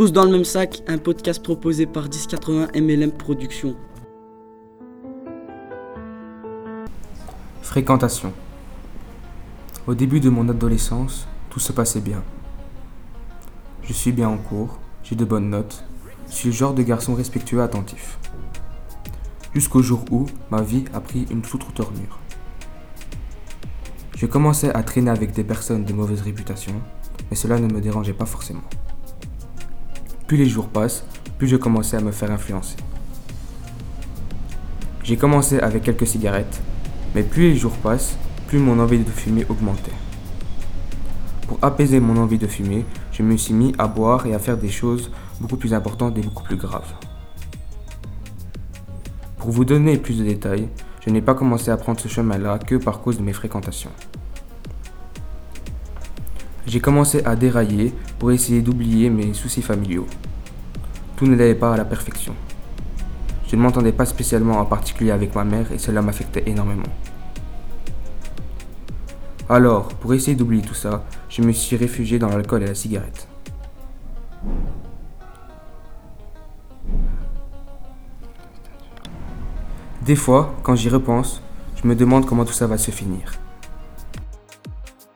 Tous dans le même sac, un podcast proposé par 1080 MLM Productions. Fréquentation. Au début de mon adolescence, tout se passait bien. Je suis bien en cours, j'ai de bonnes notes, je suis le genre de garçon respectueux et attentif. Jusqu'au jour où ma vie a pris une toute autre tournure. Je commençais à traîner avec des personnes de mauvaise réputation, mais cela ne me dérangeait pas forcément. Plus les jours passent, plus je commençais à me faire influencer. J'ai commencé avec quelques cigarettes, mais plus les jours passent, plus mon envie de fumer augmentait. Pour apaiser mon envie de fumer, je me suis mis à boire et à faire des choses beaucoup plus importantes et beaucoup plus graves. Pour vous donner plus de détails, je n'ai pas commencé à prendre ce chemin-là que par cause de mes fréquentations. J'ai commencé à dérailler pour essayer d'oublier mes soucis familiaux. Tout n'allait pas à la perfection. Je ne m'entendais pas spécialement en particulier avec ma mère et cela m'affectait énormément. Alors, pour essayer d'oublier tout ça, je me suis réfugié dans l'alcool et la cigarette. Des fois, quand j'y repense, je me demande comment tout ça va se finir.